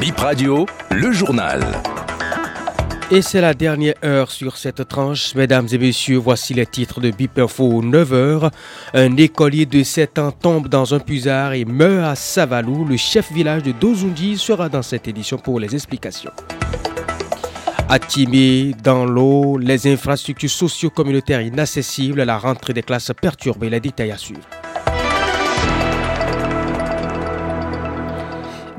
Bip Radio, le journal. Et c'est la dernière heure sur cette tranche. Mesdames et messieurs, voici les titres de Bip Info 9h. Un écolier de 7 ans tombe dans un puisard et meurt à Savalou. Le chef village de Dozundi sera dans cette édition pour les explications. À dans l'eau, les infrastructures socio-communautaires inaccessibles, la rentrée des classes perturbée, les détails à suivre.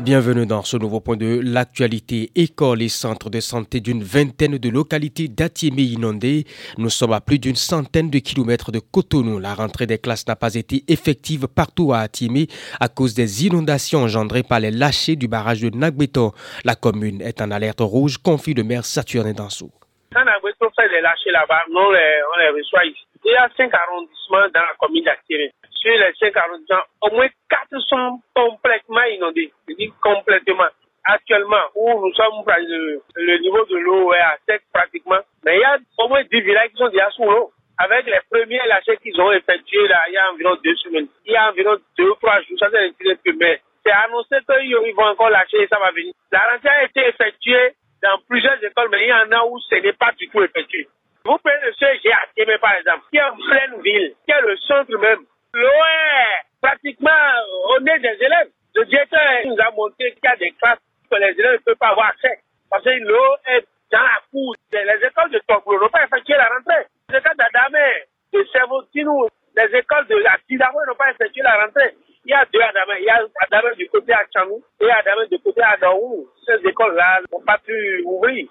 Bienvenue dans ce nouveau point de l'actualité. Écoles et centres de santé d'une vingtaine de localités d'Atiémé inondées. Nous sommes à plus d'une centaine de kilomètres de Cotonou. La rentrée des classes n'a pas été effective partout à Atiémé à cause des inondations engendrées par les lâchers du barrage de Nagbeto. La commune est en alerte rouge, confie le maire Saturnin Dansou. Quand fait des lâchers là-bas, on les, reçoit ici. Il y a cinq arrondissements dans la commune d'Atiémé sur les cinq arrondissements, au moins quatre sont complètement inondés. Complètement. Actuellement, où nous sommes, le, niveau de l'eau est à sec pratiquement. Mais il y a au moins 10 villages qui sont déjà sous l'eau. Avec les premiers lâchers qu'ils ont effectués là, il y a environ deux semaines. Il y a environ deux ou trois jours, ça c'est peu, mais c'est annoncé qu'ils vont encore lâcher et ça va venir. La rentrée a été effectuée dans plusieurs écoles, mais il y en a où ce n'est pas du tout effectué. Vous prenez le CG à Tiémé, par exemple, qui est en pleine ville, qui est le centre même. L'eau est pratiquement au nez des élèves. Le directeur nous a montré qu'il y a des classes que les élèves ne peuvent pas avoir accès. Parce que l'eau est dans la cour. Les écoles de Tokyo n'ont pas effectué la rentrée. Les écoles d'Adamé, de Servotinou, les écoles de la Tidamo n'ont pas effectué la rentrée. Il y a deux Adamé. Il y a Adamé du côté à Chanou et Adamé du côté à Daou. Ces écoles-là n'ont pas pu ouvrir.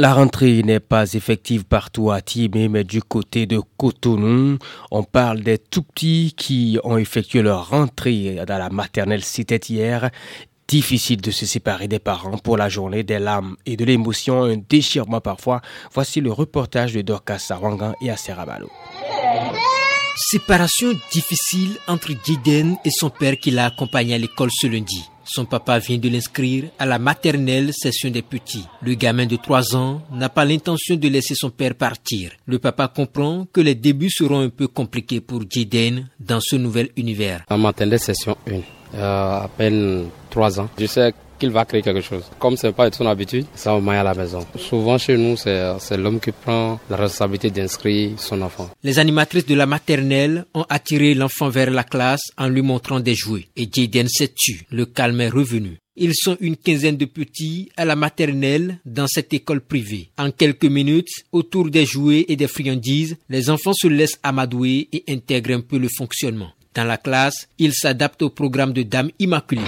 La rentrée n'est pas effective partout à Timé, mais du côté de Cotonou, on parle des tout petits qui ont effectué leur rentrée dans la maternelle cité hier. Difficile de se séparer des parents pour la journée des larmes et de l'émotion, un déchirement parfois. Voici le reportage de Dorcas Sawangan et Aserabalo. Séparation difficile entre Jiden et son père qui l'a accompagné à l'école ce lundi. Son papa vient de l'inscrire à la maternelle session des petits. Le gamin de 3 ans n'a pas l'intention de laisser son père partir. Le papa comprend que les débuts seront un peu compliqués pour Jiden dans ce nouvel univers. Session 1, euh, à peine 3 ans. Qu'il va créer quelque chose. Comme ce n'est pas de son habitude, ça va à la maison. Souvent chez nous, c'est l'homme qui prend la responsabilité d'inscrire son enfant. Les animatrices de la maternelle ont attiré l'enfant vers la classe en lui montrant des jouets. Et Jaden s'est tu. Le calme est revenu. Ils sont une quinzaine de petits à la maternelle dans cette école privée. En quelques minutes, autour des jouets et des friandises, les enfants se laissent amadouer et intègrent un peu le fonctionnement. Dans la classe, ils s'adaptent au programme de Dame Immaculée.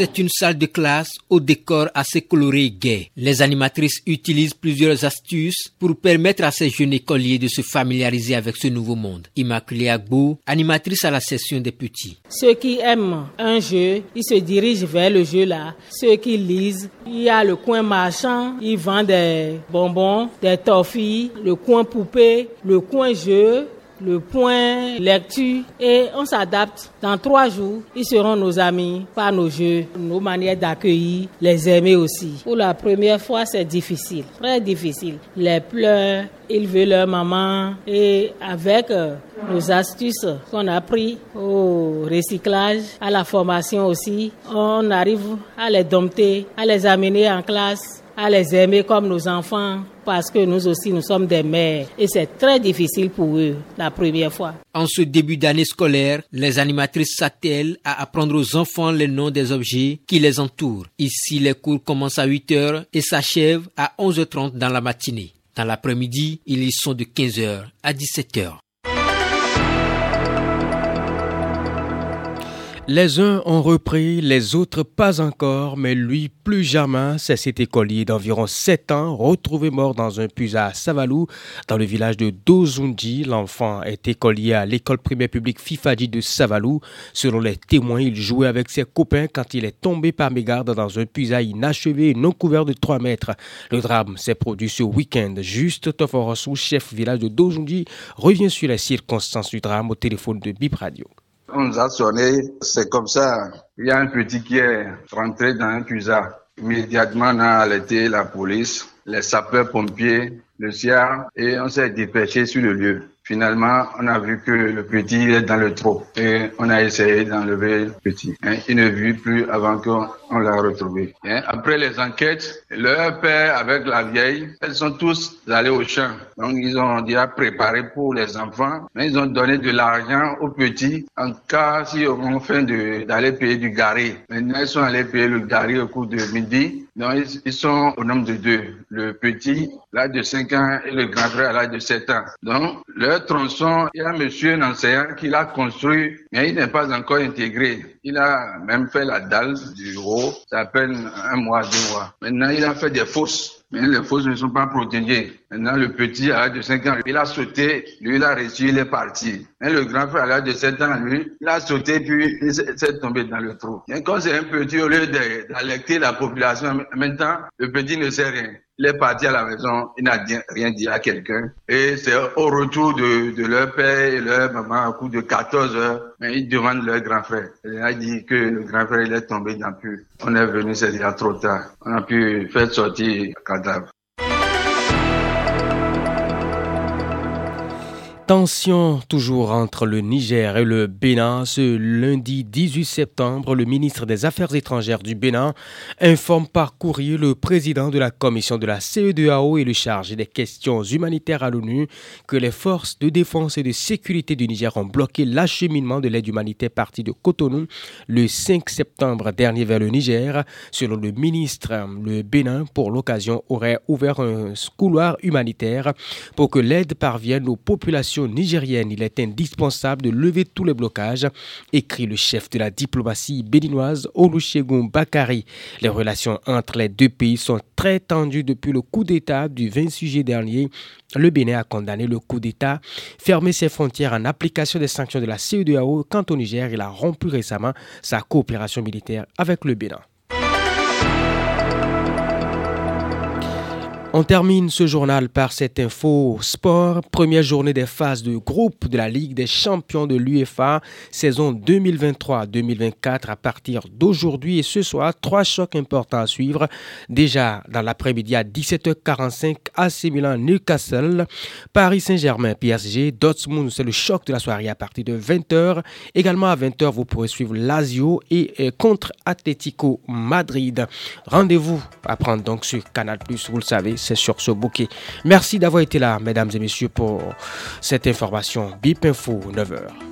C'est une salle de classe au décor assez coloré et gai. Les animatrices utilisent plusieurs astuces pour permettre à ces jeunes écoliers de se familiariser avec ce nouveau monde. Immaculée Agbo, animatrice à la session des petits. Ceux qui aiment un jeu, ils se dirigent vers le jeu là. Ceux qui lisent, il y a le coin marchand, ils vendent des bonbons, des toffees, le coin poupée, le coin jeu, le point lecture et on s'adapte. Dans trois jours, ils seront nos amis par nos jeux, nos manières d'accueillir, les aimer aussi. Pour la première fois, c'est difficile, très difficile. Les pleurs, ils veulent leur maman et avec euh, nos astuces qu'on a pris au recyclage, à la formation aussi, on arrive à les dompter, à les amener en classe à les aimer comme nos enfants parce que nous aussi nous sommes des mères et c'est très difficile pour eux la première fois. En ce début d'année scolaire, les animatrices s'attellent à apprendre aux enfants les noms des objets qui les entourent. Ici, les cours commencent à 8 heures et s'achèvent à 11h30 dans la matinée. Dans l'après-midi, ils y sont de 15h à 17h. Les uns ont repris, les autres pas encore, mais lui plus jamais. C'est cet écolier d'environ 7 ans retrouvé mort dans un puits à Savalou, dans le village de Dozundi. L'enfant est écolier à l'école primaire publique Fifadi de Savalou. Selon les témoins, il jouait avec ses copains quand il est tombé par mégarde dans un puisard inachevé et non couvert de 3 mètres. Le drame s'est produit ce week-end. Juste Toforosu, chef village de Dozundi, revient sur les circonstances du drame au téléphone de Bip Radio. On nous a sonné, c'est comme ça. Il y a un petit qui est rentré dans un puisard. Immédiatement, on a alerté la police. les sapeurs-pompiers, le CIAR, et on s'est dépêché sur le lieu. Finalement, on a vu que le petit est dans le trou et on a essayé d'enlever le petit. Il ne vit plus avant qu'on l'a retrouvé. Hein? Après les enquêtes, leur père avec la vieille, elles sont tous allés au champ. Donc ils ont déjà préparé pour les enfants, mais ils ont donné de l'argent aux petits en cas si on fait d'aller payer du gari. Maintenant ils sont allés payer le gari au cours de midi. Donc ils, sont au nombre de deux. Le petit, l'âge de 5 ans et le grand frère l'âge de 7 ans. Donc leur tronçon, il y a un monsieur, un enseignant, qui l'a construit, mais il n'est pas encore intégré. Il a même fait la dalle du haut, ça peine un mois, deux mois. Maintenant, il a fait des fosses. Mais les fosses ne sont pas protégées. Maintenant, le petit, à l'âge de 5 ans, il a sauté, lui, il a réussi, il est parti. Et le grand frère, à l'âge de 7 ans, lui, il a sauté, puis il s'est tombé dans le trou. Et quand c'est un petit, au lieu d'alerter la population, maintenant, le petit ne sait rien. Il est parti à la maison, il n'a rien dit à quelqu'un. Et c'est au retour de, de, leur père et leur maman, à coup de 14 heures, ils demandent leur grand frère. Il a dit que le grand frère, il est tombé dans le puits. On est venu, c'est déjà trop tard. On a pu faire sortir le cadavre. Tension toujours entre le Niger et le Bénin. Ce lundi 18 septembre, le ministre des Affaires étrangères du Bénin informe par courrier le président de la commission de la CEDEAO et le chargé des questions humanitaires à l'ONU que les forces de défense et de sécurité du Niger ont bloqué l'acheminement de l'aide humanitaire partie de Cotonou le 5 septembre dernier vers le Niger. Selon le ministre, le Bénin, pour l'occasion, aurait ouvert un couloir humanitaire pour que l'aide parvienne aux populations nigérienne, il est indispensable de lever tous les blocages, écrit le chef de la diplomatie béninoise Olusegun Bakari. Les relations entre les deux pays sont très tendues depuis le coup d'État du 20 juillet dernier. Le Bénin a condamné le coup d'État, fermé ses frontières en application des sanctions de la CEDEAO. Quant au Niger, il a rompu récemment sa coopération militaire avec le Bénin. On termine ce journal par cette info sport. Première journée des phases de groupe de la Ligue des champions de l'UEFA, saison 2023-2024 à partir d'aujourd'hui et ce soir. Trois chocs importants à suivre. Déjà dans l'après-midi à 17h45, AC Milan Newcastle, Paris Saint-Germain PSG, Dortmund, c'est le choc de la soirée à partir de 20h. Également à 20h, vous pourrez suivre Lazio et euh, contre Atletico Madrid. Rendez-vous à prendre donc sur Canal+, vous le savez sur ce bouquet. Merci d'avoir été là, mesdames et messieurs, pour cette information. BIP Info, 9h.